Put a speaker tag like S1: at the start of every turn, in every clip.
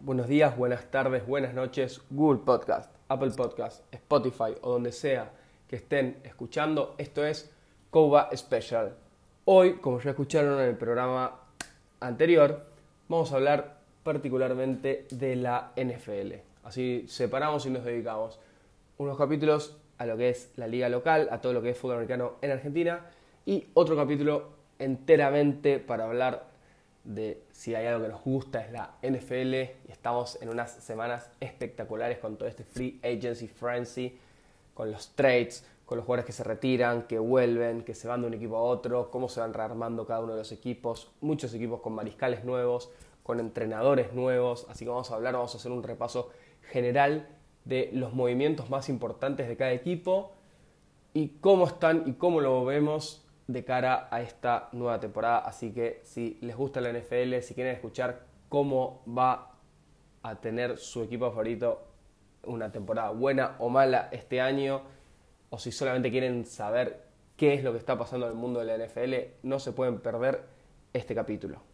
S1: Buenos días, buenas tardes, buenas noches, Google Podcast, Apple Podcast, Spotify o donde sea que estén escuchando. Esto es Koba Special. Hoy, como ya escucharon en el programa anterior, vamos a hablar particularmente de la NFL. Así separamos y nos dedicamos unos capítulos a lo que es la liga local, a todo lo que es fútbol americano en Argentina. Y otro capítulo enteramente para hablar de si hay algo que nos gusta es la NFL y estamos en unas semanas espectaculares con todo este free agency frenzy, con los trades, con los jugadores que se retiran, que vuelven, que se van de un equipo a otro, cómo se van rearmando cada uno de los equipos, muchos equipos con mariscales nuevos, con entrenadores nuevos, así que vamos a hablar, vamos a hacer un repaso general de los movimientos más importantes de cada equipo y cómo están y cómo lo vemos de cara a esta nueva temporada. Así que si les gusta la NFL, si quieren escuchar cómo va a tener su equipo favorito una temporada buena o mala este año, o si solamente quieren saber qué es lo que está pasando en el mundo de la NFL, no se pueden perder este capítulo.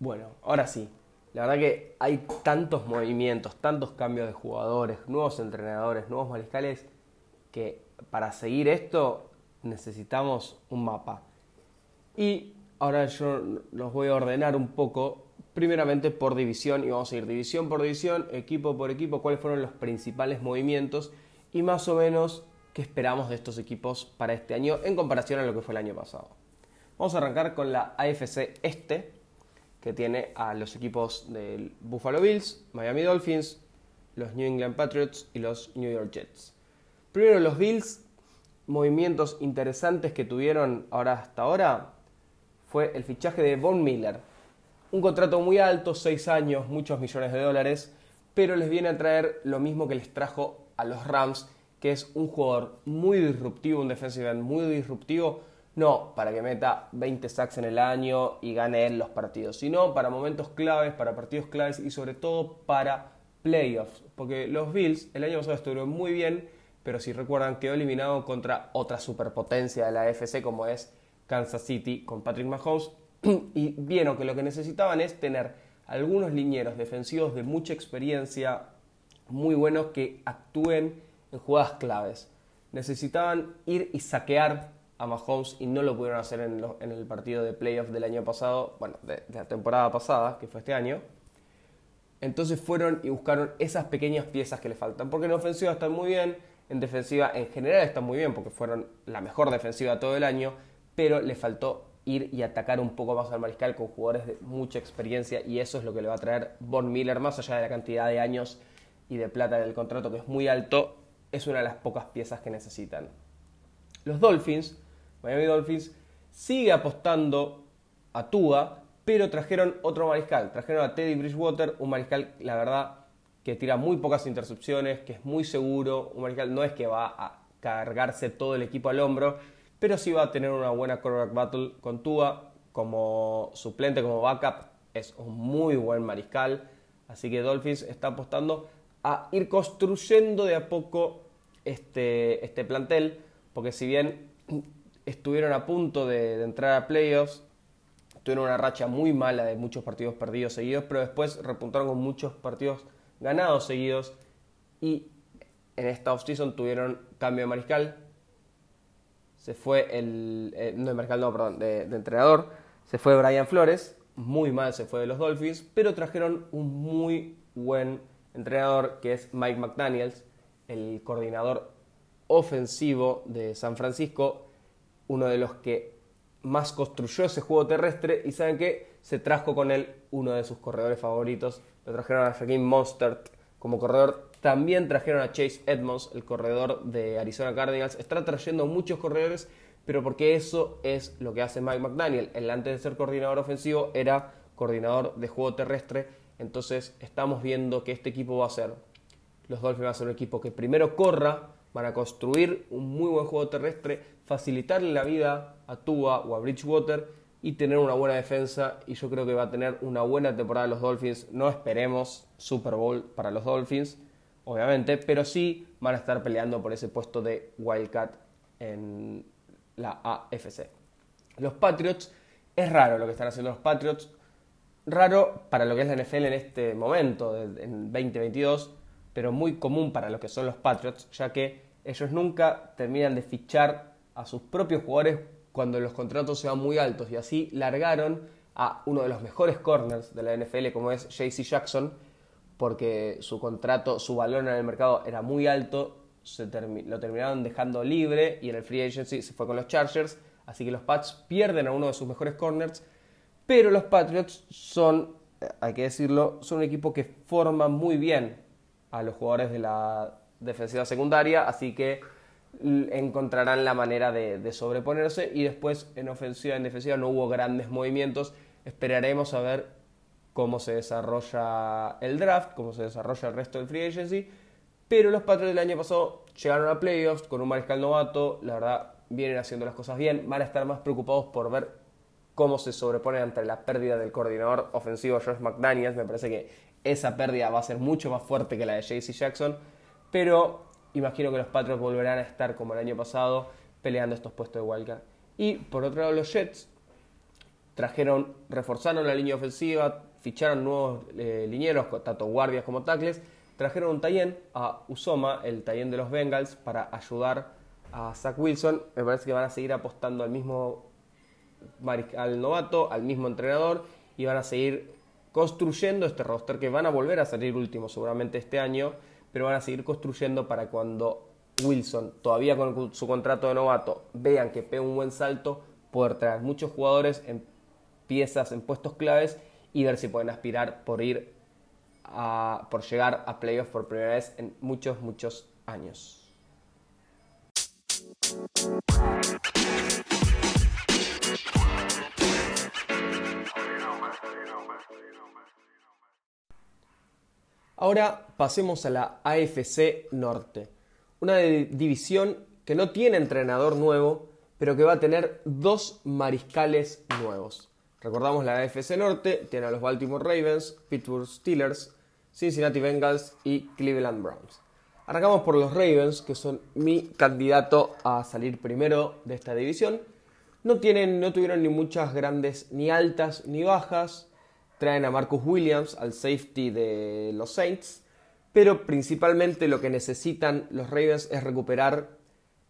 S1: Bueno, ahora sí. La verdad que hay tantos movimientos, tantos cambios de jugadores, nuevos entrenadores, nuevos mariscales, que para seguir esto necesitamos un mapa. Y ahora yo los voy a ordenar un poco, primeramente por división, y vamos a ir división por división, equipo por equipo, cuáles fueron los principales movimientos y más o menos qué esperamos de estos equipos para este año en comparación a lo que fue el año pasado. Vamos a arrancar con la AFC Este, que tiene a los equipos del Buffalo Bills, Miami Dolphins, los New England Patriots y los New York Jets. Primero los Bills, movimientos interesantes que tuvieron ahora hasta ahora fue el fichaje de Von Miller. Un contrato muy alto, 6 años, muchos millones de dólares, pero les viene a traer lo mismo que les trajo a los Rams, que es un jugador muy disruptivo, un defensive muy disruptivo, no para que meta 20 sacks en el año y gane él los partidos, sino para momentos claves, para partidos claves y sobre todo para playoffs. Porque los Bills el año pasado estuvieron muy bien, pero si recuerdan quedó eliminado contra otra superpotencia de la AFC como es Kansas City con Patrick Mahomes y vieron que lo que necesitaban es tener algunos linieros defensivos de mucha experiencia, muy buenos que actúen en jugadas claves. Necesitaban ir y saquear a Mahomes y no lo pudieron hacer en, el partido de playoff del año pasado, bueno, de, la temporada pasada, que fue este año. Entonces fueron y buscaron esas pequeñas piezas que le faltan, porque en ofensiva están muy bien, en defensiva en general están muy bien, porque fueron la mejor defensiva todo el año, pero le faltó ir y atacar un poco más al mariscal con jugadores de mucha experiencia y eso es lo que le va a traer Von Miller, más allá de la cantidad de años y de plata del contrato que es muy alto, es una de las pocas piezas que necesitan. Los Dolphins Miami Dolphins sigue apostando a Tua, pero trajeron otro mariscal. Trajeron a Teddy Bridgewater, un mariscal, la verdad, que tira muy pocas intercepciones, que es muy seguro. Un mariscal no es que va a cargarse todo el equipo al hombro, pero sí va a tener una buena quarterback battle con Tua como suplente, como backup. Es un muy buen mariscal. Así que Dolphins está apostando a ir construyendo de a poco este, este plantel, porque si bien estuvieron a punto de, entrar a playoffs, tuvieron una racha muy mala de muchos partidos perdidos seguidos, pero después repuntaron con muchos partidos ganados seguidos y en esta offseason tuvieron cambio de mariscal. Se fue el. Eh, no de mariscal, no, perdón, de, de, entrenador. Se fue Brian Flores. Muy mal se fue de los Dolphins. Pero trajeron un muy buen entrenador que es Mike McDaniels, el coordinador ofensivo de San Francisco uno de los que más construyó ese juego terrestre y saben que se trajo con él uno de sus corredores favoritos. Lo trajeron a Jaquim Monstert como corredor. También trajeron a Chase Edmonds, el corredor de Arizona Cardinals. Están trayendo muchos corredores, pero porque eso es lo que hace Mike McDaniel. Él antes de ser coordinador ofensivo era coordinador de juego terrestre. Entonces estamos viendo que este equipo va a ser, los Dolphins van a ser un equipo que primero corra, van a construir un muy buen juego terrestre, facilitarle la vida a Tua o a Bridgewater y tener una buena defensa. Y yo creo que va a tener una buena temporada los Dolphins. No esperemos Super Bowl para los Dolphins, obviamente, pero sí van a estar peleando por ese puesto de Wildcat en la AFC. Los Patriots, es raro lo que están haciendo los Patriots. Raro para lo que es la NFL en este momento, en 2022, pero muy común para lo que son los Patriots, ya que ellos nunca terminan de fichar a sus propios jugadores cuando los contratos sean muy altos y así largaron a uno de los mejores corners de la NFL como es JC Jackson porque su contrato, su valor en el mercado era muy alto, se lo terminaron dejando libre y en el free agency se fue con los Chargers, así que los Pats pierden a uno de sus mejores corners, pero los Patriots son, eh, hay que decirlo, son un equipo que forma muy bien a los jugadores de la defensiva secundaria, así que encontrarán la manera de, sobreponerse y después en ofensiva en defensiva no hubo grandes movimientos. Esperaremos a ver cómo se desarrolla el draft, cómo se desarrolla el resto del free agency. Pero los Patriots del año pasado llegaron a playoffs con un mariscal novato, la verdad vienen haciendo las cosas bien, van a estar más preocupados por ver cómo se sobreponen ante la pérdida del coordinador ofensivo Josh McDaniels. Me parece que esa pérdida va a ser mucho más fuerte que la de JC Jackson, pero imagino que los Patriots volverán a estar como el año pasado peleando estos puestos de wildcard. Y por otro lado los Jets trajeron, reforzaron la línea ofensiva, ficharon nuevos eh, linieros, tanto guardias como tackles, trajeron un Tayen a Usoma, el Tayen de los Bengals, para ayudar a Zach Wilson. Me parece que van a seguir apostando al mismo al novato, al mismo entrenador y van a seguir construyendo este roster que van a volver a salir último seguramente este año pero van a seguir construyendo para cuando Wilson, todavía con su contrato de novato, vean que pega un buen salto, poder traer muchos jugadores en piezas, en puestos claves y ver si pueden aspirar por ir a, por llegar a playoffs por primera vez en muchos, muchos años. Ahora pasemos a la AFC Norte, una división que no tiene entrenador nuevo, pero que va a tener dos mariscales nuevos. Recordamos la AFC Norte, tiene a los Baltimore Ravens, Pittsburgh Steelers, Cincinnati Bengals y Cleveland Browns. Arrancamos por los Ravens, que son mi candidato a salir primero de esta división. No, tienen, no tuvieron ni muchas grandes, ni altas, ni bajas traen a Marcus Williams, al safety de los Saints, pero principalmente lo que necesitan los Ravens es recuperar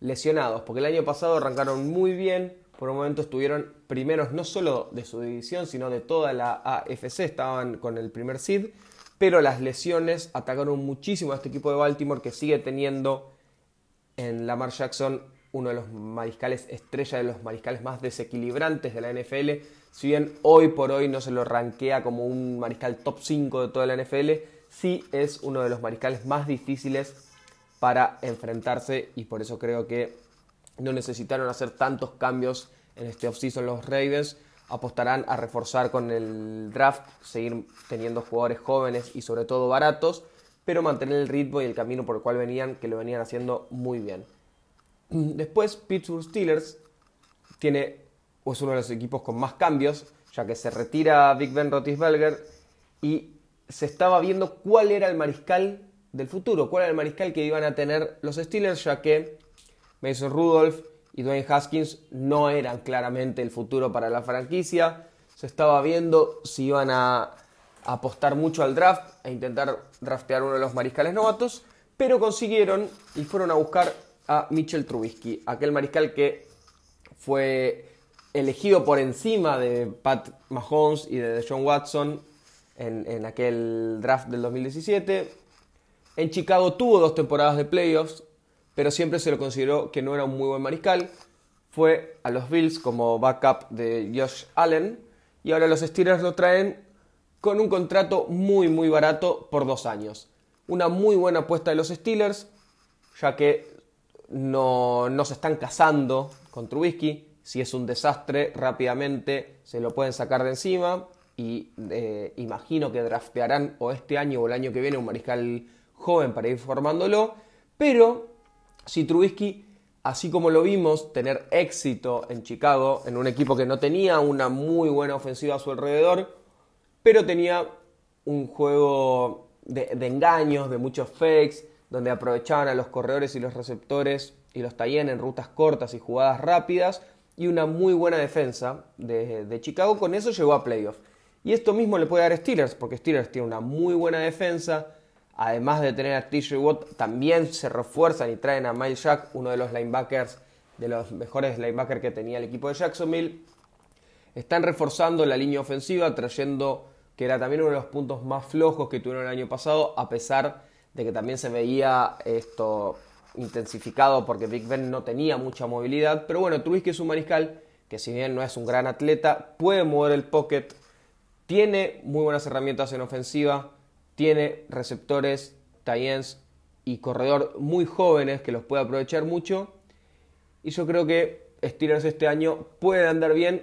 S1: lesionados, porque el año pasado arrancaron muy bien, por un momento estuvieron primeros no solo de su división, sino de toda la AFC, estaban con el primer seed, pero las lesiones atacaron muchísimo a este equipo de Baltimore que sigue teniendo en Lamar Jackson uno de los mariscales estrella de los mariscales más desequilibrantes de la NFL. Si bien hoy por hoy no se lo rankea como un mariscal top 5 de toda la NFL, sí es uno de los mariscales más difíciles para enfrentarse y por eso creo que no necesitaron hacer tantos cambios en este offseason los Ravens. Apostarán a reforzar con el draft, seguir teniendo jugadores jóvenes y sobre todo baratos, pero mantener el ritmo y el camino por el cual venían, que lo venían haciendo muy bien. Después, Pittsburgh Steelers tiene, es uno de los equipos con más cambios, ya que se retira Big Ben Roethlisberger y se estaba viendo cuál era el mariscal del futuro, cuál era el mariscal que iban a tener los Steelers, ya que Mason Rudolph y Dwayne Haskins no eran claramente el futuro para la franquicia. Se estaba viendo si iban a apostar mucho al draft e intentar draftear uno de los mariscales novatos, pero consiguieron y fueron a buscar a Mitchell Trubisky, aquel mariscal que fue elegido por encima de Pat Mahomes y de John Watson en, aquel draft del 2017. En Chicago tuvo dos temporadas de playoffs, pero siempre se lo consideró que no era un muy buen mariscal. Fue a los Bills como backup de Josh Allen y ahora los Steelers lo traen con un contrato muy muy barato por dos años. Una muy buena apuesta de los Steelers, ya que no, no se están casando con Trubisky. Si es un desastre, rápidamente se lo pueden sacar de encima. Y eh, imagino que draftearán o este año o el año que viene un mariscal joven para ir formándolo. Pero si Trubisky así como lo vimos tener éxito en Chicago, en un equipo que no tenía una muy buena ofensiva a su alrededor, pero tenía un juego de, engaños, de muchos fakes, donde aprovechaban a los corredores y los receptores y los tallen en rutas cortas y jugadas rápidas, y una muy buena defensa de, Chicago. Con eso llegó a playoffs. Y esto mismo le puede dar Steelers, porque Steelers tiene una muy buena defensa, además de tener a TJ Watt, también se refuerzan y traen a Miles Jack, uno de los linebackers, de los mejores linebackers que tenía el equipo de Jacksonville. Están reforzando la línea ofensiva, trayendo que era también uno de los puntos más flojos que tuvieron el año pasado, a pesar de que también se veía esto intensificado porque Big Ben no tenía mucha movilidad. Pero bueno, Trubisky es un mariscal que si bien no es un gran atleta, puede mover el pocket, tiene muy buenas herramientas en ofensiva, tiene receptores, tight y corredor muy jóvenes que los puede aprovechar mucho. Y yo creo que Steelers este año puede andar bien,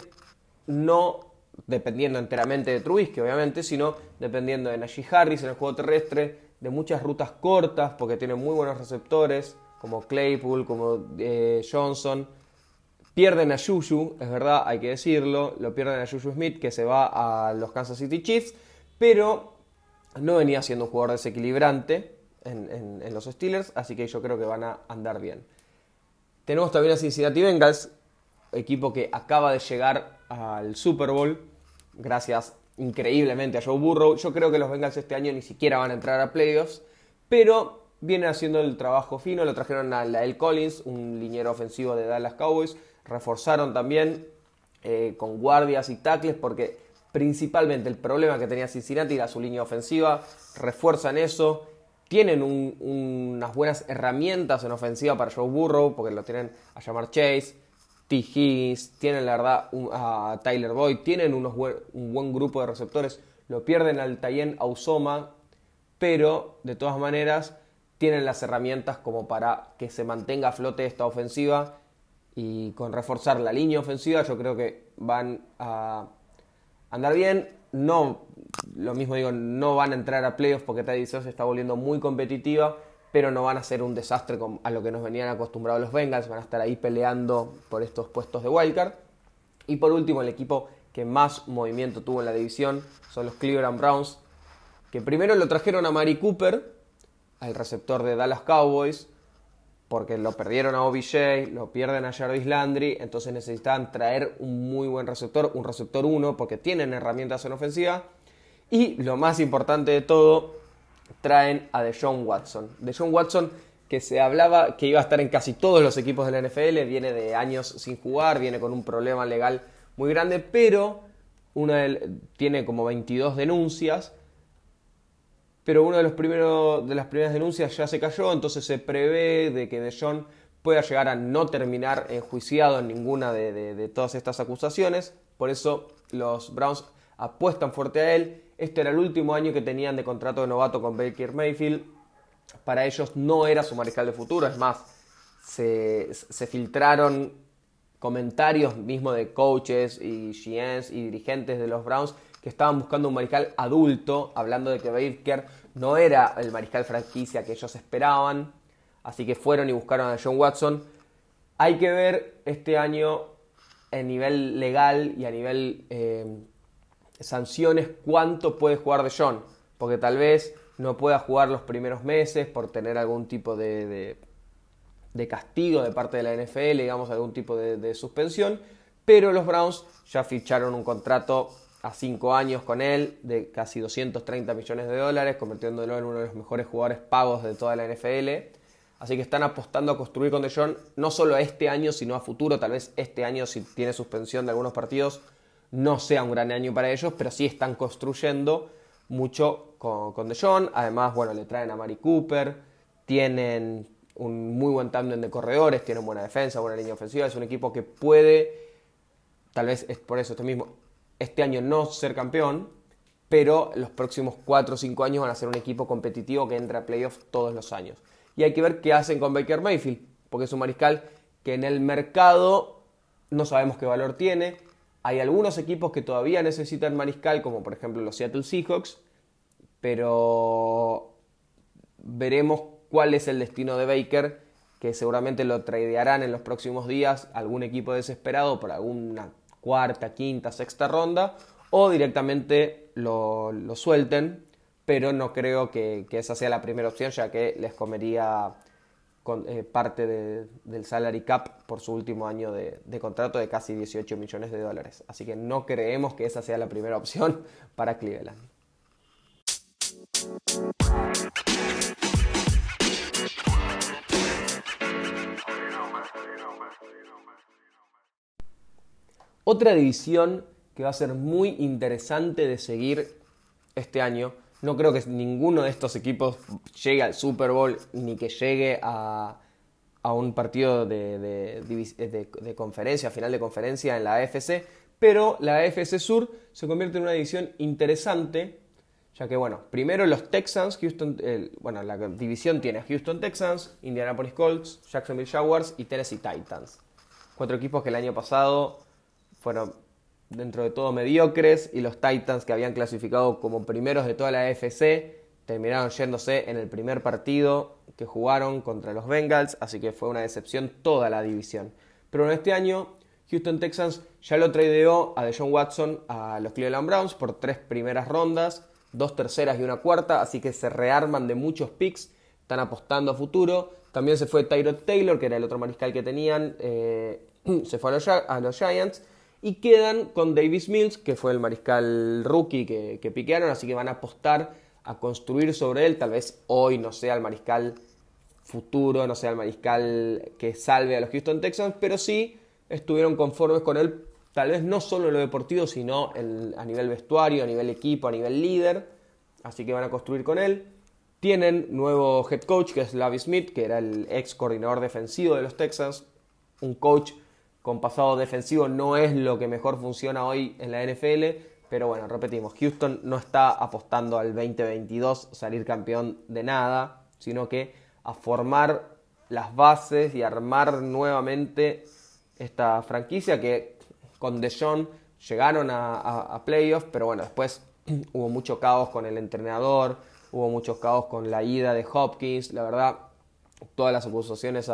S1: no dependiendo enteramente de Trubisky, obviamente, sino dependiendo de Najee Harris en el juego terrestre, de muchas rutas cortas, porque tiene muy buenos receptores, como Claypool, como eh, Johnson. Pierden a Juju, es verdad, hay que decirlo, lo pierden a Juju Smith, que se va a los Kansas City Chiefs, pero no venía siendo un jugador desequilibrante en, los Steelers, así que yo creo que van a andar bien. Tenemos también a Cincinnati Bengals, equipo que acaba de llegar al Super Bowl, gracias increíblemente a Joe Burrow. Yo creo que los Bengals este año ni siquiera van a entrar a playoffs, pero vienen haciendo el trabajo fino. Lo trajeron a El Collins, un liniero ofensivo de Dallas Cowboys. Reforzaron también eh, con guardias y tackles porque principalmente el problema que tenía Cincinnati era su línea ofensiva, refuerzan eso, tienen unas buenas herramientas en ofensiva para Joe Burrow, porque lo tienen a llamar Chase, T. Tienen la verdad a Tyler Boyd, tienen un buen grupo de receptores, lo pierden al Tayen Ausoma, pero de todas maneras tienen las herramientas como para que se mantenga a flote esta ofensiva y con reforzar la línea ofensiva yo creo que van a andar bien. No, lo mismo digo, no van a entrar a playoffs porque Teddy se está volviendo muy competitiva, pero no van a ser un desastre a lo que nos venían acostumbrados los Bengals. Van a estar ahí peleando por estos puestos de wildcard. Y por último, el equipo que más movimiento tuvo en la división son los Cleveland Browns, que primero lo trajeron a Mari Cooper, al receptor de Dallas Cowboys, porque lo perdieron a OBJ, lo pierden a Jarvis Landry, entonces necesitan traer un muy buen receptor, un receptor 1, porque tienen herramientas en ofensiva. Y lo más importante de todo, traen a DeJohn Watson. DeJohn Watson, que se hablaba que iba a estar en casi todos los equipos de la NFL, viene de años sin jugar, viene con un problema legal muy grande, pero una tiene como 22 denuncias pero una de, los primeros, de las primeras denuncias ya se cayó, entonces se prevé de que De Jong pueda llegar a no terminar enjuiciado en ninguna de, todas estas acusaciones. Por eso los Browns apuestan fuerte a él. Este era el último año que tenían de contrato de novato con Baker Mayfield. Para ellos no era su mariscal de futuro, es más, se, se filtraron comentarios mismo de coaches y GMs y dirigentes de los Browns que estaban buscando un mariscal adulto, hablando de que Baker no era el mariscal franquicia que ellos esperaban, así que fueron y buscaron a John Watson. Hay que ver este año a nivel legal y a nivel eh, sanciones cuánto puede jugar de John, porque tal vez no pueda jugar los primeros meses por tener algún tipo de, castigo de parte de la NFL, digamos, algún tipo de suspensión, pero los Browns ya ficharon un contrato a 5 años con él de casi 230 millones de dólares, convirtiéndolo en uno de los mejores jugadores pagos de toda la NFL. Así que están apostando a construir con DeJohn no solo este año, sino a futuro. Tal vez este año, si tiene suspensión de algunos partidos, no sea un gran año para ellos, pero sí están construyendo mucho con, con DeJohn. Además, bueno, le traen a Mari Cooper, tienen un muy buen tándem de corredores, tienen buena defensa, buena línea ofensiva. Es un equipo que puede, tal vez es por eso este mismo, este año no ser campeón, pero los próximos 4 o 5 años van a ser un equipo competitivo que entra a playoffs todos los años. Y hay que ver qué hacen con Baker Mayfield, porque es un mariscal que en el mercado no sabemos qué valor tiene. Hay algunos equipos que todavía necesitan mariscal, como por ejemplo los Seattle Seahawks, pero veremos cuál es el destino de Baker, que seguramente lo tradearán en los próximos días algún equipo desesperado por alguna cuarta, quinta, sexta ronda, o directamente lo, suelten, pero no creo que, esa sea la primera opción, ya que les comería eh, parte del salary cap por su último año de, de, contrato de casi 18 millones de dólares. Así que no creemos que esa sea la primera opción para Cleveland. Otra división que va a ser muy interesante de seguir este año. No creo que ninguno de estos equipos llegue al Super Bowl ni que llegue a, un partido de, conferencia, final de conferencia en la AFC, pero la AFC Sur se convierte en una división interesante, ya que, bueno, primero los Texans, Houston, bueno, la división tiene Houston Texans, Indianapolis Colts, Jacksonville Jaguars y Tennessee Titans. Cuatro equipos que el año pasado fueron dentro de todo mediocres y los Titans que habían clasificado como primeros de toda la AFC terminaron yéndose en el primer partido que jugaron contra los Bengals, así que fue una decepción toda la división. Pero en este año Houston Texans ya lo tradeó a Deshaun Watson a los Cleveland Browns por tres primeras rondas, dos terceras y una cuarta, así que se rearman de muchos picks, están apostando a futuro. También se fue Tyrod Taylor, que era el otro mariscal que tenían, eh, se fue a los Giants y quedan con Davis Mills, que fue el mariscal rookie que, que piquearon, así que van a apostar a construir sobre él. Tal vez hoy no sea el mariscal futuro, no sea el mariscal que salve a los Houston Texans, pero sí estuvieron conformes con él, tal vez no solo en lo deportivo, sino a nivel vestuario, a nivel equipo, a nivel líder. Así que van a construir con él. Tienen nuevo head coach, que es Lavi Smith, que era el ex coordinador defensivo de los Texans. Un coach con pasado defensivo no es lo que mejor funciona hoy en la NFL, pero bueno, repetimos, Houston no está apostando al 2022 salir campeón de nada, sino que a formar las bases y armar nuevamente esta franquicia que con DeJohn llegaron a, playoffs, pero bueno, después hubo mucho caos con el entrenador, hubo muchos caos con la ida de Hopkins, la verdad todas las acusaciones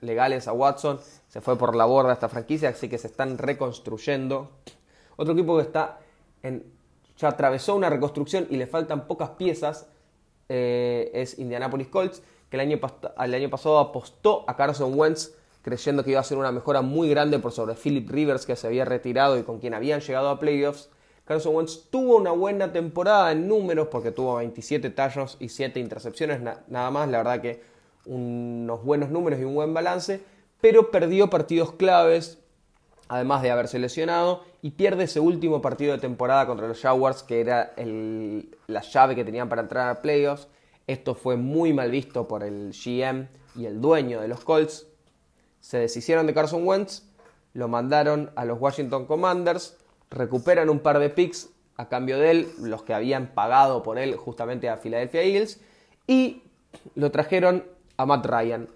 S1: legales a Watson, se fue por la borda esta franquicia, así que se están reconstruyendo. Otro equipo que está en, ya atravesó una reconstrucción y le faltan pocas piezas eh, es Indianapolis Colts, que el año, el año pasado apostó a Carson Wentz creyendo que iba a ser una mejora muy grande por sobre Philip Rivers que se había retirado y con quien habían llegado a playoffs. Carson Wentz tuvo una buena temporada en números porque tuvo 27 tallos y 7 intercepciones nada más. La verdad que unos buenos números y un buen balance, pero perdió partidos claves, además de haberse lesionado, y pierde ese último partido de temporada contra los Jaguars, que era la llave que tenían para entrar a playoffs. Esto fue muy mal visto por el GM y el dueño de los Colts. Se deshicieron de Carson Wentz, lo mandaron a los Washington Commanders, recuperan un par de picks a cambio de él, los que habían pagado por él justamente a Philadelphia Eagles, y lo trajeron a Matt Ryan.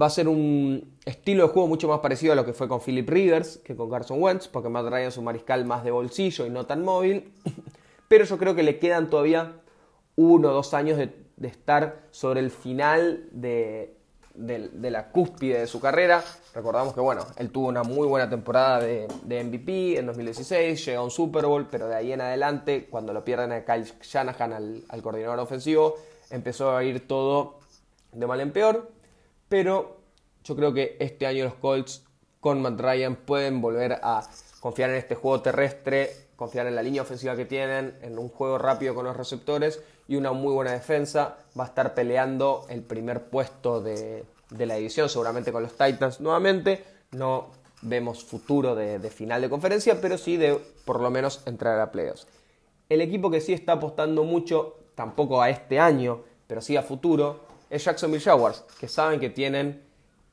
S1: Va a ser un estilo de juego mucho más parecido a lo que fue con Philip Rivers que con Carson Wentz, porque Matt Ryan es un mariscal más de bolsillo y no tan móvil. Pero yo creo que le quedan todavía uno o dos años de, estar sobre el final de, la cúspide de su carrera. Recordamos que, bueno, él tuvo una muy buena temporada de, MVP en 2016, llegó a un Super Bowl, pero de ahí en adelante, cuando lo pierden a Kyle Shanahan, al coordinador ofensivo, empezó a ir todo de mal en peor, pero yo creo que este año los Colts con Matt Ryan pueden volver a confiar en este juego terrestre, confiar en la línea ofensiva que tienen, en un juego rápido con los receptores y una muy buena defensa. Va a estar peleando el primer puesto de, la división, seguramente con los Titans nuevamente. No vemos futuro de, de, final de conferencia, pero sí de por lo menos entrar a playoffs. El equipo que sí está apostando mucho, tampoco a este año, pero sí a futuro, es Jacksonville Jaguars, que saben que tienen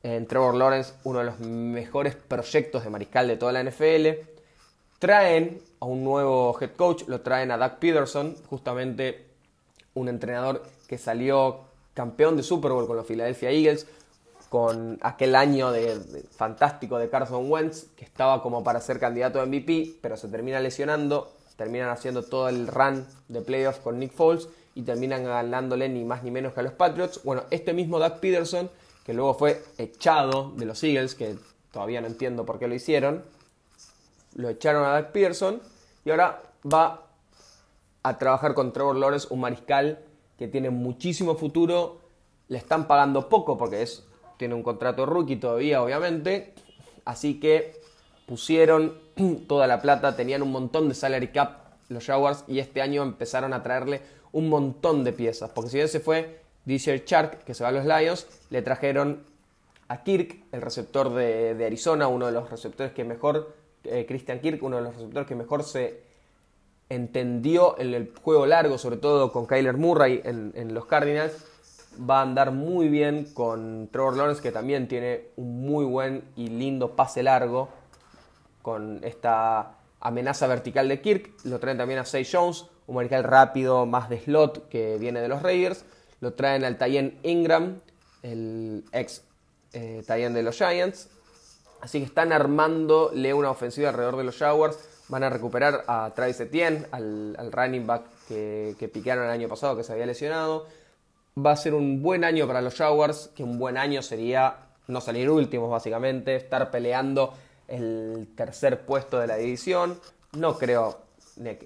S1: en Trevor Lawrence uno de los mejores proyectos de mariscal de toda la NFL. Traen a un nuevo head coach, lo traen a Doug Peterson, justamente un entrenador que salió campeón de Super Bowl con los Philadelphia Eagles, con aquel año de, fantástico de Carson Wentz, que estaba como para ser candidato a MVP, pero se termina lesionando, terminan haciendo todo el run de playoffs con Nick Foles y terminan ganándole ni más ni menos que a los Patriots. Bueno, este mismo Doug Peterson que luego fue echado de los Eagles, que todavía no entiendo por qué lo hicieron. Lo echaron a Doug Pearson y ahora va a trabajar con Trevor Lawrence, un mariscal que tiene muchísimo futuro. Le están pagando poco porque es, tiene un contrato rookie todavía, obviamente. Así que pusieron toda la plata, tenían un montón de salary cap los Jaguars y este año empezaron a traerle un montón de piezas. Porque si bien se fue DJ Shark, que se va a los Lions, le trajeron a Kirk, el receptor de, Arizona, uno de los receptores que mejor, eh, Christian Kirk, uno de los receptores que mejor se entendió en el juego largo, sobre todo con Kyler Murray en, en los Cardinals. Va a andar muy bien con Trevor Lawrence, que también tiene un muy buen y lindo pase largo con esta amenaza vertical de Kirk. Lo traen también a Say Jones, un mariscal rápido, más de slot que viene de los Raiders. Lo traen al Tayen Ingram, el ex eh, de los Giants. Así que están armándole una ofensiva alrededor de los Jaguars. Van a recuperar a Travis Etienne, al, running back que, que picaron el año pasado, que se había lesionado. Va a ser un buen año para los Jaguars, que un buen año sería no salir últimos, básicamente, estar peleando el tercer puesto de la división. No creo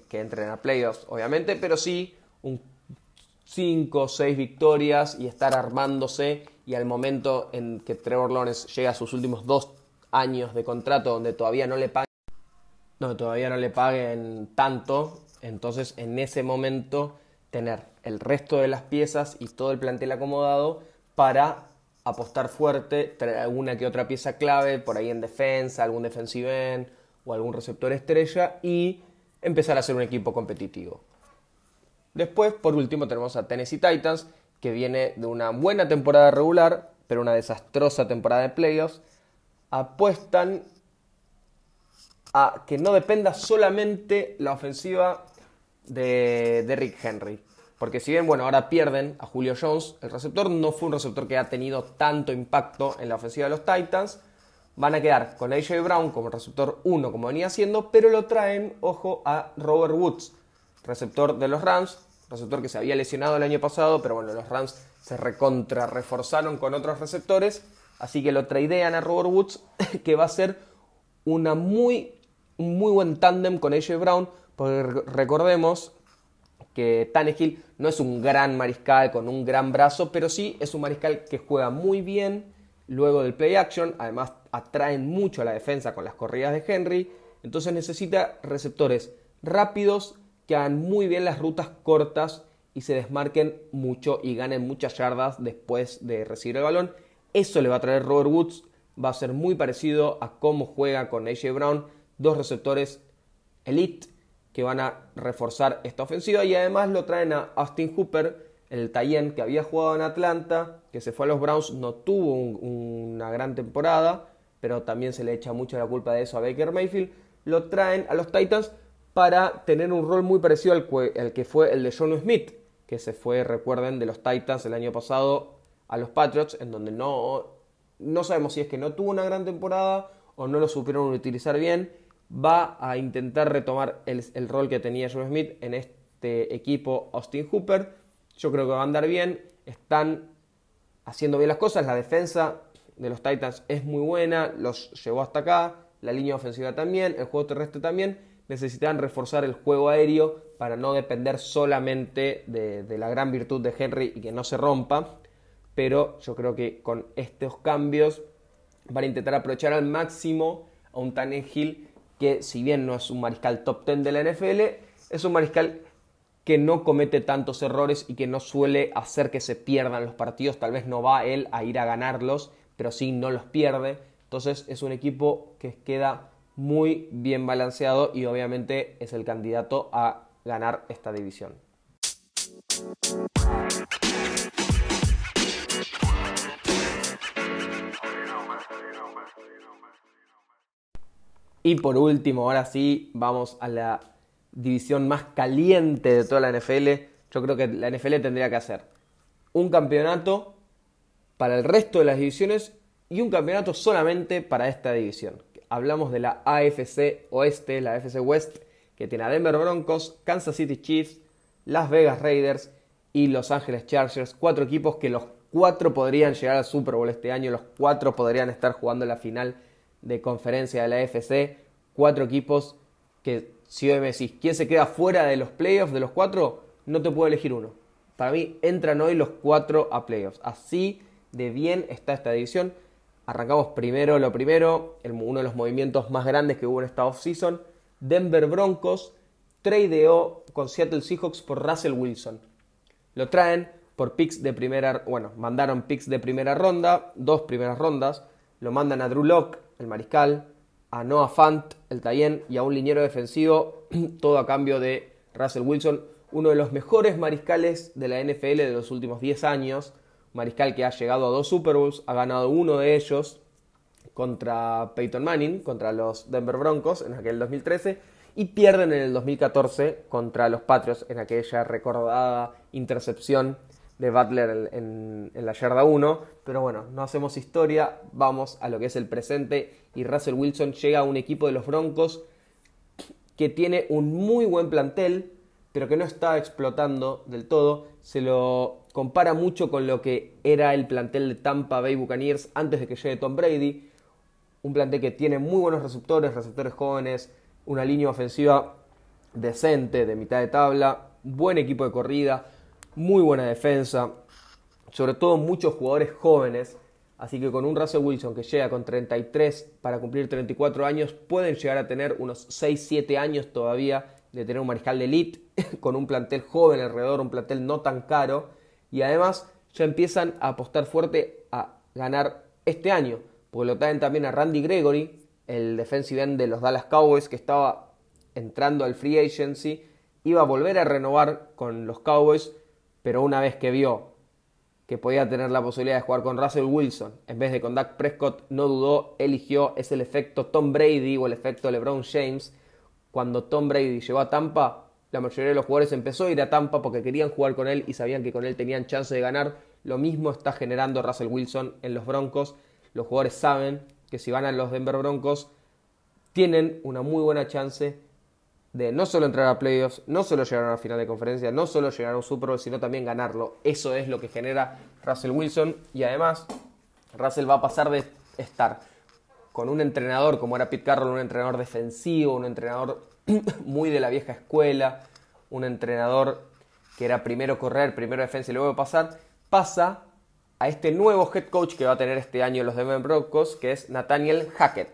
S1: que entren a playoffs, obviamente, pero sí un 5 o 6 victorias y estar armándose y al momento en que Trevor Lawrence llega a sus últimos dos años de contrato donde todavía no le paguen, todavía no le paguen tanto, entonces en ese momento tener el resto de las piezas y todo el plantel acomodado para apostar fuerte, traer alguna que otra pieza clave por ahí en defensa, algún defensive end o algún receptor estrella y empezar a ser un equipo competitivo. Después, por último, tenemos a Tennessee Titans, que viene de una buena temporada regular, pero una desastrosa temporada de playoffs. Apuestan a que no dependa solamente la ofensiva de, de Rick Henry. Porque si bien, bueno, ahora pierden a Julio Jones, el receptor no fue un receptor que ha tenido tanto impacto en la ofensiva de los Titans. Van a quedar con AJ Brown como receptor 1 como venía siendo, pero lo traen, ojo, a Robert Woods, receptor de los Rams, receptor que se había lesionado el año pasado, pero bueno, los Rams se recontra reforzaron con otros receptores, así que lo tradean a Robert Woods, que va a ser una muy, muy buen tándem con AJ Brown, porque recordemos que Tannehill no es un gran mariscal con un gran brazo, pero sí es un mariscal que juega muy bien luego del play action, además atraen mucho a la defensa con las corridas de Henry, entonces necesita receptores rápidos que hagan muy bien las rutas cortas y se desmarquen mucho y ganen muchas yardas después de recibir el balón. Eso le va a traer Robert Woods, va a ser muy parecido a cómo juega con AJ Brown, dos receptores elite que van a reforzar esta ofensiva y además lo traen a Austin Hooper, el Tayen que había jugado en Atlanta, que se fue a los Browns, no tuvo una gran temporada, pero también se le echa mucho la culpa de eso a Baker Mayfield, lo traen a los Titans para tener un rol muy parecido al, que fue el de John Smith, que se fue, recuerden, de los Titans el año pasado a los Patriots, en donde no, no sabemos si es que no tuvo una gran temporada o no lo supieron utilizar bien, va a intentar retomar el, rol que tenía John Smith en este equipo Austin Hooper. Yo creo que va a andar bien, están haciendo bien las cosas, la defensa de los Titans es muy buena, los llevó hasta acá, la línea ofensiva también, el juego terrestre también, necesitan reforzar el juego aéreo para no depender solamente de, la gran virtud de Henry y que no se rompa, pero yo creo que con estos cambios van a intentar aprovechar al máximo a un Hill que si bien no es un mariscal top 10 de la NFL, es un mariscal que no comete tantos errores y que no suele hacer que se pierdan los partidos. Tal vez no va él a ir a ganarlos, pero sí no los pierde. Entonces es un equipo que queda muy bien balanceado y obviamente es el candidato a ganar esta división. Y por último, ahora sí, vamos a la división más caliente de toda la NFL. Yo creo que la NFL tendría que hacer un campeonato para el resto de las divisiones y un campeonato solamente para esta división. Hablamos de la AFC Oeste, la AFC West, que tiene a Denver Broncos, Kansas City Chiefs, Las Vegas Raiders y Los Angeles Chargers. Cuatro equipos que los cuatro podrían llegar al Super Bowl este año, los cuatro podrían estar jugando la final de conferencia de la AFC, cuatro equipos que si hoy me decís, ¿quién se queda fuera de los playoffs de los cuatro? No te puedo elegir uno. Para mí entran hoy los cuatro a playoffs. Así de bien está esta división. Arrancamos primero lo primero, uno de los movimientos más grandes que hubo en esta offseason. Denver Broncos tradeó con Seattle Seahawks por Russell Wilson. Lo traen por picks de primera, bueno, mandaron picks de primera ronda, dos primeras rondas, lo mandan a Drew Locke, el mariscal, a Noah Fant, el Tayen, y a un liniero defensivo, todo a cambio de Russell Wilson, uno de los mejores mariscales de la NFL de los últimos 10 años, mariscal que ha llegado a dos Super Bowls, ha ganado uno de ellos contra Peyton Manning, contra los Denver Broncos en aquel 2013, y pierden en el 2014 contra los Patriots en aquella recordada intercepción de Butler en, la yarda 1. Pero bueno, no hacemos historia, vamos a lo que es el presente. Y Russell Wilson llega a un equipo de los Broncos que tiene un muy buen plantel, pero que no está explotando del todo. Se lo compara mucho con lo que era el plantel de Tampa Bay Buccaneers antes de que llegue Tom Brady. Un plantel que tiene muy buenos receptores, receptores jóvenes, una línea ofensiva decente, de mitad de tabla, buen equipo de corrida, muy buena defensa, sobre todo muchos jugadores jóvenes. Así que con un Russell Wilson que llega con 33 para cumplir 34 años, pueden llegar a tener unos 6-7 años todavía de tener un mariscal de elite, con un plantel joven alrededor, un plantel no tan caro y además ya empiezan a apostar fuerte a ganar este año, porque lo traen también a Randy Gregory, el defensive end de los Dallas Cowboys que estaba entrando al free agency, iba a volver a renovar con los Cowboys, pero una vez que vio que podía tener la posibilidad de jugar con Russell Wilson en vez de con Dak Prescott, no dudó, eligió, es el efecto Tom Brady o el efecto LeBron James. Cuando Tom Brady llegó a Tampa, la mayoría de los jugadores empezó a ir a Tampa porque querían jugar con él y sabían que con él tenían chance de ganar. Lo mismo está generando Russell Wilson en los Broncos. Los jugadores saben que si van a los Denver Broncos tienen una muy buena chance de no solo entrar a playoffs, no solo llegar a la final de conferencia, no solo llegar a un Super Bowl, sino también ganarlo. Eso es lo que genera Russell Wilson y además Russell va a pasar de estar con un entrenador como era Pete Carroll, un entrenador defensivo, un entrenador muy de la vieja escuela, un entrenador que era primero correr, primero defensa y luego pasar, pasa a este nuevo head coach que va a tener este año los Denver Broncos, que es Nathaniel Hackett,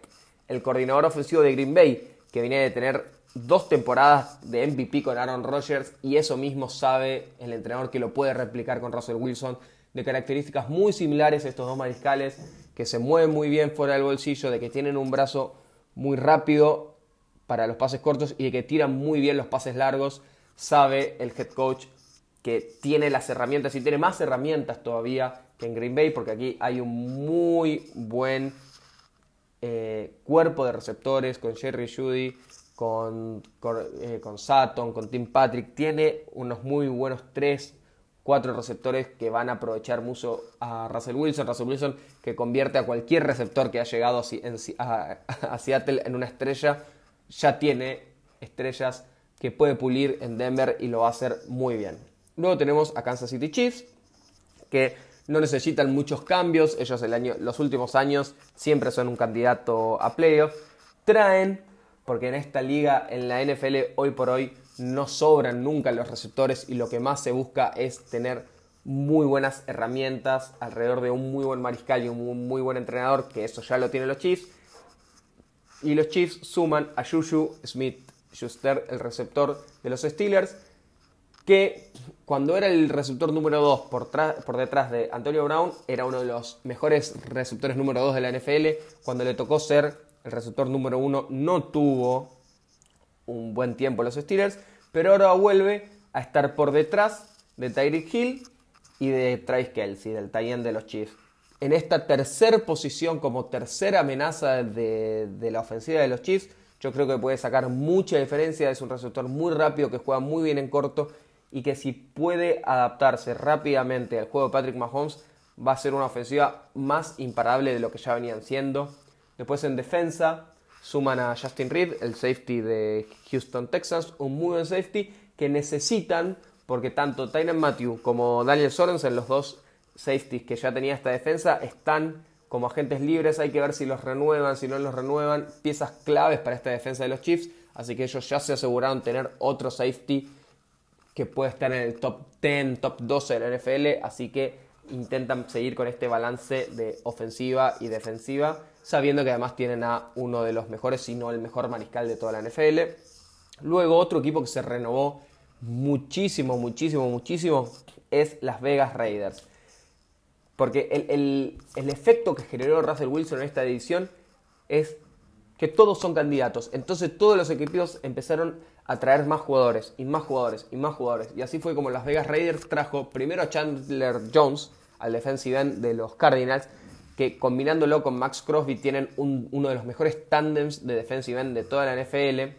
S1: el coordinador ofensivo de Green Bay, que viene de tener dos temporadas de MVP con Aaron Rodgers y eso mismo sabe el entrenador que lo puede replicar con Russell Wilson, de características muy similares a estos dos mariscales, que se mueven muy bien fuera del bolsillo, de que tienen un brazo muy rápido para los pases cortos y de que tiran muy bien los pases largos. Sabe el head coach que tiene las herramientas y tiene más herramientas todavía que en Green Bay, porque aquí hay un muy buen eh, cuerpo de receptores con Jerry Judy, con, con, eh, con Tim Patrick. Tiene unos muy buenos tres cuatro receptores que van a aprovechar mucho a Russell Wilson. Russell Wilson que convierte a cualquier receptor que ha llegado a Seattle en una estrella ya tiene estrellas que puede pulir en Denver y lo va a hacer muy bien. Luego tenemos a Kansas City Chiefs, que no necesitan muchos cambios. Ellos el año, los últimos años siempre son un candidato a playoff. Traen, porque en esta liga, en la NFL, hoy por hoy, no sobran nunca los receptores y lo que más se busca es tener muy buenas herramientas alrededor de un muy buen mariscal y un muy buen entrenador, que eso ya lo tienen los Chiefs. Y los Chiefs suman a Juju Smith Schuster, el receptor de los Steelers, que cuando era el receptor número 2 por, detrás de Antonio Brown, era uno de los mejores receptores número 2 de la NFL. Cuando le tocó ser el receptor número 1, no tuvo un buen tiempo los Steelers, pero ahora vuelve a estar por detrás de Tyreek Hill y de Travis Kelsey, del tie de los Chiefs en esta tercera posición como tercera amenaza de, la ofensiva de los Chiefs. Yo creo que puede sacar mucha diferencia. Es un receptor muy rápido que juega muy bien en corto y que si puede adaptarse rápidamente al juego de Patrick Mahomes va a ser una ofensiva más imparable de lo que ya venían siendo. Después en defensa suman a Justin Reed, el safety de Houston Texans, un muy buen safety que necesitan porque tanto Tynan Matthew como Daniel Sorensen, los dos safeties que ya tenía esta defensa están como agentes libres, hay que ver si los renuevan, si no los renuevan, piezas claves para esta defensa de los Chiefs, así que ellos ya se aseguraron tener otro safety que puede estar en el top 10, top 12 de la NFL, así que intentan seguir con este balance de ofensiva y defensiva, sabiendo que además tienen a uno de los mejores, si no el mejor mariscal de toda la NFL. Luego otro equipo que se renovó muchísimo, muchísimo, muchísimo es Las Vegas Raiders. Porque el, efecto que generó Russell Wilson en esta edición es que todos son candidatos. Entonces todos los equipos empezaron a traer más jugadores y más jugadores y más jugadores. Y así fue como Las Vegas Raiders trajo primero a Chandler Jones, al defensive end de los Cardinals, que combinándolo con Max Crosby tienen uno de los mejores tandems de defensive end de toda la NFL.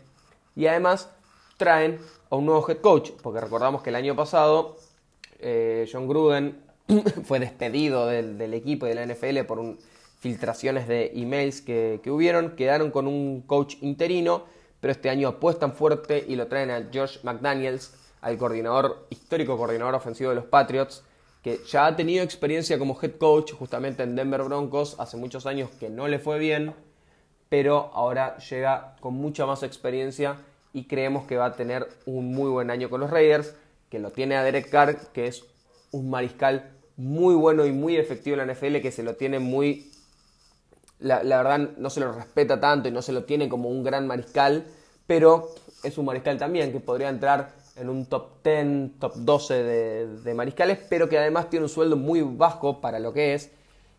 S1: Y además traen a un nuevo head coach, porque recordamos que el año pasado eh, John Gruden fue despedido del, equipo y de la NFL por filtraciones de emails que, que, hubieron. Quedaron con un coach interino, pero este año apuestan fuerte y lo traen a Josh McDaniels, al coordinador, histórico coordinador ofensivo de los Patriots, que ya ha tenido experiencia como head coach justamente en Denver Broncos hace muchos años que no le fue bien, pero ahora llega con mucha más experiencia y creemos que va a tener un muy buen año con los Raiders, que lo tiene a Derek Carr, que es un mariscal muy bueno y muy efectivo en la NFL que se lo tiene muy... La, verdad no se lo respeta tanto y no se lo tiene como un gran mariscal, pero es un mariscal también que podría entrar en un top 10, top 12 de, de, mariscales, pero que además tiene un sueldo muy bajo para lo que es.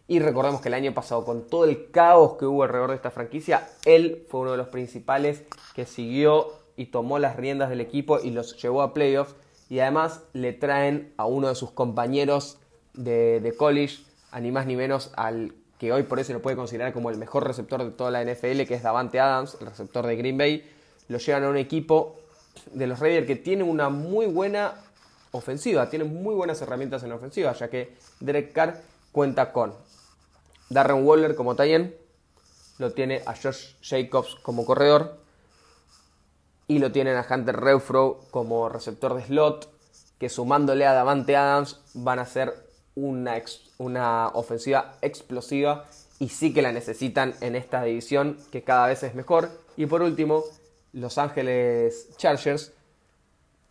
S1: Y recordemos que el año pasado, con todo el caos que hubo alrededor de esta franquicia, él fue uno de los principales que siguió y tomó las riendas del equipo y los llevó a playoffs. Y además le traen a uno de sus compañeros de, college, a ni más ni menos al que hoy por eso lo puede considerar como el mejor receptor de toda la NFL, que es Davante Adams, el receptor de Green Bay. Lo llevan a un equipo de los Raiders que tiene una muy buena ofensiva, tiene muy buenas herramientas en ofensiva, ya que Derek Carr cuenta con Darren Waller como Tayen, lo tiene a Josh Jacobs como corredor y lo tienen a Hunter Renfro como receptor de slot, que sumándole a Davante Adams van a ser una, una ofensiva explosiva y sí que la necesitan en esta división que cada vez es mejor. Y por último, Los Ángeles Chargers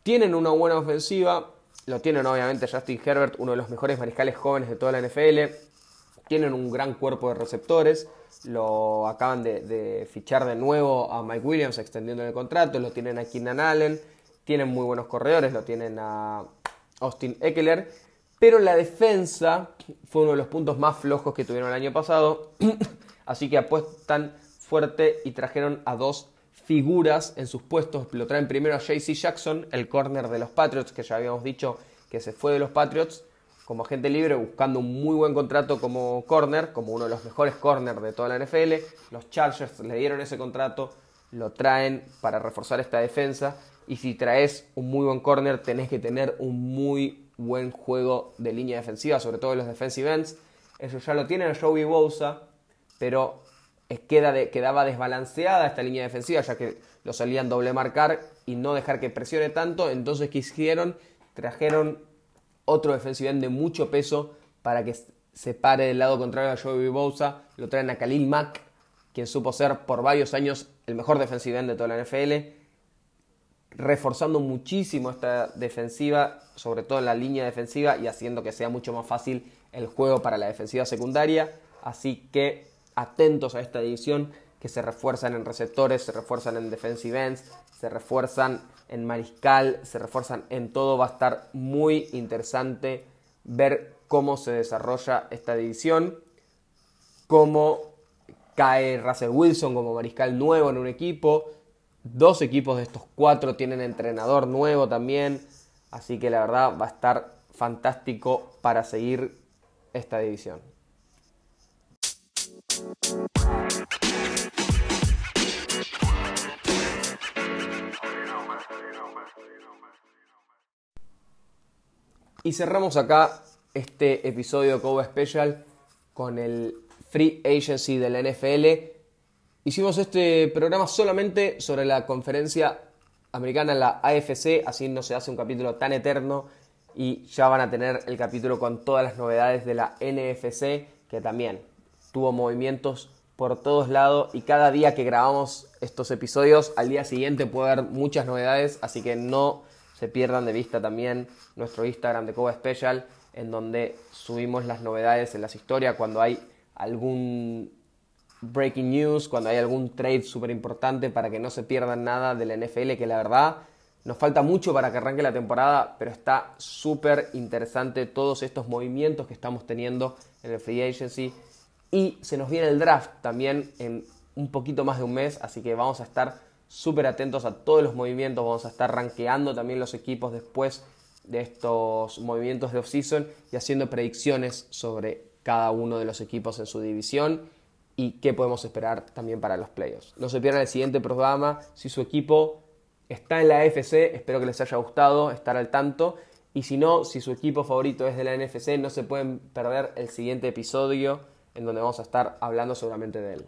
S1: tienen una buena ofensiva, lo tienen obviamente Justin Herbert, uno de los mejores mariscales jóvenes de toda la NFL, tienen un gran cuerpo de receptores, lo acaban de, fichar de nuevo a Mike Williams extendiendo el contrato, lo tienen a Keenan Allen, tienen muy buenos corredores, lo tienen a Austin Eckler pero la defensa fue uno de los puntos más flojos que tuvieron el año pasado. Así que apuestan fuerte y trajeron a dos figuras en sus puestos. Lo traen primero a JC Jackson, el corner de los Patriots, que ya habíamos dicho que se fue de los Patriots como agente libre, buscando un muy buen contrato como corner, como uno de los mejores corners de toda la NFL. Los Chargers le dieron ese contrato, lo traen para reforzar esta defensa. Y si traes un muy buen corner, tenés que tener un muy buen juego de línea defensiva, sobre todo en los defensive ends. Eso ya lo tienen a Joey Bosa, pero queda quedaba desbalanceada esta línea defensiva, ya que lo salían doble marcar y no dejar que presione tanto. Entonces, ¿qué hicieron? Trajeron otro defensive end de mucho peso para que se pare del lado contrario a Joey Bosa. Lo traen a Khalil Mack, quien supo ser por varios años el mejor defensive end de toda la NFL reforzando muchísimo esta defensiva, sobre todo la línea defensiva y haciendo que sea mucho más fácil el juego para la defensiva secundaria. Así que atentos a esta división que se refuerzan en receptores, se refuerzan en defensive ends, se refuerzan en mariscal, se refuerzan en todo. Va a estar muy interesante ver cómo se desarrolla esta división, cómo cae Russell Wilson como mariscal nuevo en un equipo, Dos equipos de estos cuatro tienen entrenador nuevo también. Así que la verdad va a estar fantástico para seguir esta división. Y cerramos acá este episodio de Cobo Special con el Free Agency de la NFL Hicimos este programa solamente sobre la conferencia americana, la AFC, así no se hace un capítulo tan eterno y ya van a tener el capítulo con todas las novedades de la NFC, que también tuvo movimientos por todos lados y cada día que grabamos estos episodios, al día siguiente puede haber muchas novedades, así que no se pierdan de vista también nuestro Instagram de Coba Special, en donde subimos las novedades en las historias cuando hay algún breaking news, cuando hay algún trade súper importante para que no se pierdan nada de la NFL, que la verdad nos falta mucho para que arranque la temporada, pero está súper interesante todos estos movimientos que estamos teniendo en el free agency. Y se nos viene el draft también en un poquito más de un mes, así que vamos a estar súper atentos a todos los movimientos, vamos a estar rankeando también los equipos después de estos movimientos de offseason y haciendo predicciones sobre cada uno de los equipos en su división y qué podemos esperar también para los playoffs. No se pierdan el siguiente programa. Si su equipo está en la AFC, espero que les haya gustado estar al tanto. Y si no, si su equipo favorito es de la NFC, no se pueden perder el siguiente episodio en donde vamos a estar hablando seguramente de él.